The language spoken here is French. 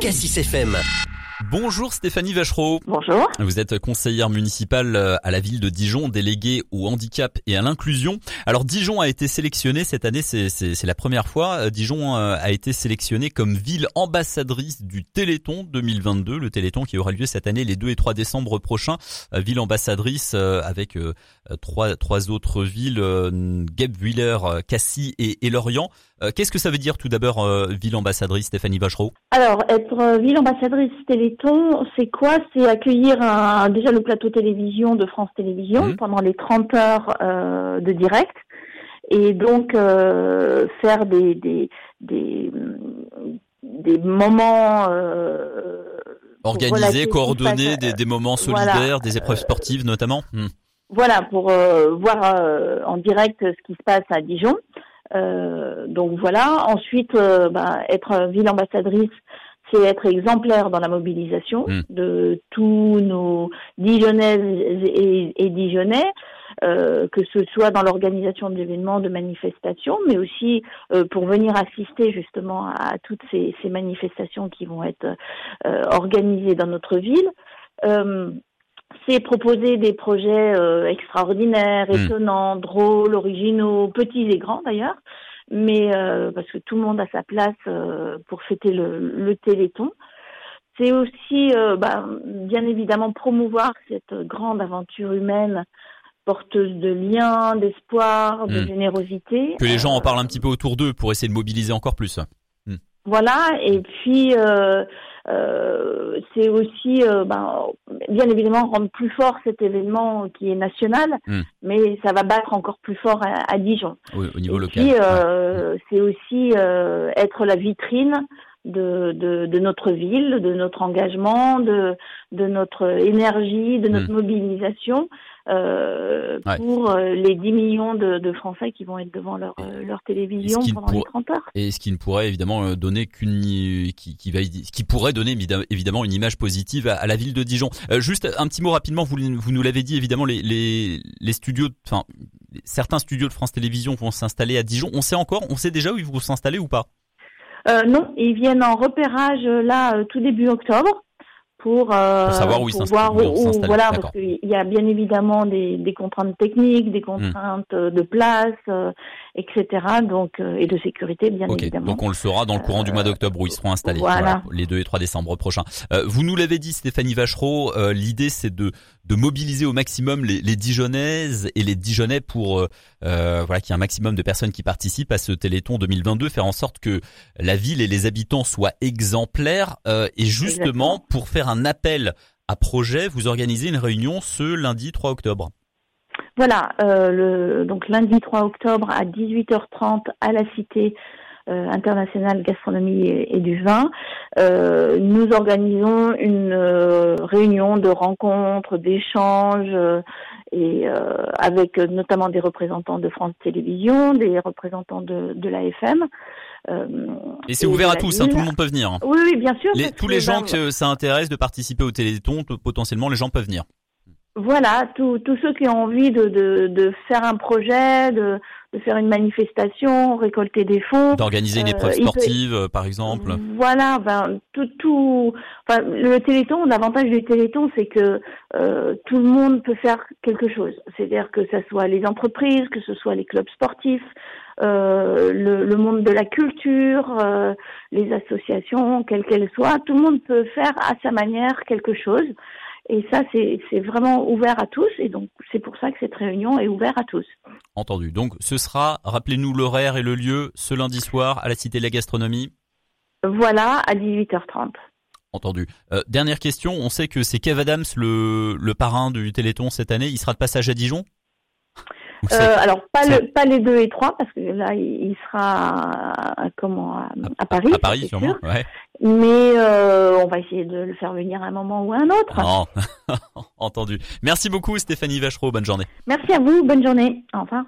Cassis FM. Bonjour Stéphanie Vachereau. Bonjour. Vous êtes conseillère municipale euh, à la ville de Dijon, déléguée au handicap et à l'inclusion. Alors Dijon a été sélectionné cette année, c'est la première fois. Euh, Dijon euh, a été sélectionné comme ville ambassadrice du Téléthon 2022, le Téléthon qui aura lieu cette année les 2 et 3 décembre prochains. Ville ambassadrice avec trois, trois autres villes, Guebwiller, Cassis et, et Lorient. Qu'est-ce que ça veut dire tout d'abord ville ambassadrice, Stéphanie Vachereau? Alors être ville ambassadrice Téléthon, c'est quoi? C'est accueillir déjà le plateau télévision de France Télévisions mhm. pendant les 30 heures euh, de direct et donc euh, faire des des des, moments euh, organisés, coordonnés, des, moments solidaires, des épreuves sportives notamment? Hmm. Voilà pour voir en direct ce qui se passe à Dijon. donc voilà. Ensuite, bah, être ville ambassadrice c'est être exemplaire dans la mobilisation hmm. de tous nos Dijonnaises et, et Dijonnais, euh, que ce soit dans l'organisation d'événements, de manifestations, mais aussi euh, pour venir assister justement à toutes ces, ces manifestations qui vont être euh, organisées dans notre ville. C'est proposer des projets extraordinaires, hmm. étonnants, drôles, originaux, petits et grands d'ailleurs, mais euh, parce que tout le monde a sa place euh, pour fêter le, le Téléthon. C'est aussi, euh, bah, bien évidemment, promouvoir cette grande aventure humaine porteuse de liens, d'espoir, de hmm. générosité. Que les gens en parlent un petit peu autour d'eux pour essayer de mobiliser encore plus. Voilà, et puis euh, c'est aussi, euh, ben, bien évidemment, rendre plus fort cet événement qui est national, hmm. mais ça va battre encore plus fort à, Dijon. au niveau local. Puis, euh, c'est aussi être la vitrine de, de, de, notre ville, de notre engagement, de, de notre énergie, de notre hmm. mobilisation euh, pour euh, les 10 millions de, de, Français qui vont être devant leur, euh, leur télévision pendant les 30 heures. Et ce qui ne pourrait évidemment donner qu'une qui, qui, va qui pourrait donner évidemment une image positive à, la ville de Dijon. juste un petit mot rapidement, vous, vous nous l'avez dit évidemment les, les, les studios, enfin certains studios de France Télévisions vont s'installer à Dijon. On sait encore, on sait déjà où ils vont s'installer ou pas? Euh, non, ils viennent en repérage là tout début octobre pour, euh, savoir où ils où, voilà parce qu'il y a bien évidemment des, des contraintes techniques, des contraintes hmm. de place, euh, etc. Donc euh, et de sécurité bien évidemment. Donc on le saura dans le courant du mois d'octobre où ils seront installés. Voilà. les 2 et 3 décembre prochains. Euh, vous nous l'avez dit Stéphanie Vachereau, l'idée c'est de de mobiliser au maximum les, les Dijonnaises et les Dijonnais pour voilà qu'il y ait un maximum de personnes qui participent à ce Téléthon 2022, faire en sorte que la ville et les habitants soient exemplaires. Et justement pour faire un appel à projet, vous organisez une réunion ce lundi 3 octobre. Voilà, euh, le, donc lundi 3 octobre à 18h30 à la Cité euh, internationale gastronomie et, du vin, euh, nous organisons une réunion de rencontres, d'échanges et avec notamment des représentants de France Télévisions, des représentants de, de l'AFM. Euh, et c'est ouvert à tous, hein, tout le monde peut venir. Oui, oui, bien sûr. tous les gens que ça intéresse de participer au Téléthon, potentiellement, les gens peuvent venir. Voilà, tous ceux qui ont envie de, de, de faire un projet, de, de, faire une manifestation, récolter des fonds, d'organiser une euh, épreuve sportive, euh, par exemple. Voilà, ben tout, tout. Enfin, le Téléthon, l'avantage du Téléthon, c'est que euh, tout le monde peut faire quelque chose. C'est-à-dire que ce soit les entreprises, que ce soit les clubs sportifs, euh, le, le, monde de la culture, euh, les associations, quelles qu'elles soient, tout le monde peut faire à sa manière quelque chose. Et ça, c'est vraiment ouvert à tous. Et donc, c'est pour ça que cette réunion est ouverte à tous. Entendu. Donc, ce sera, rappelez-nous l'horaire et le lieu, ce lundi soir à la Cité de la Gastronomie Voilà, à 18h30. Entendu. Euh, dernière question, on sait que c'est Kev Adams, le, le parrain du Téléthon cette année. Il sera de passage à Dijon? Euh, alors pas le, pas les deux et trois parce que là il, sera à, comment à, Paris. À Paris sûrement. Ouais. Mais euh, on va essayer de le faire venir à un moment ou à un autre. Entendu. Merci beaucoup Stéphanie Vachereau. Bonne journée. Merci à vous. Bonne journée. Au revoir.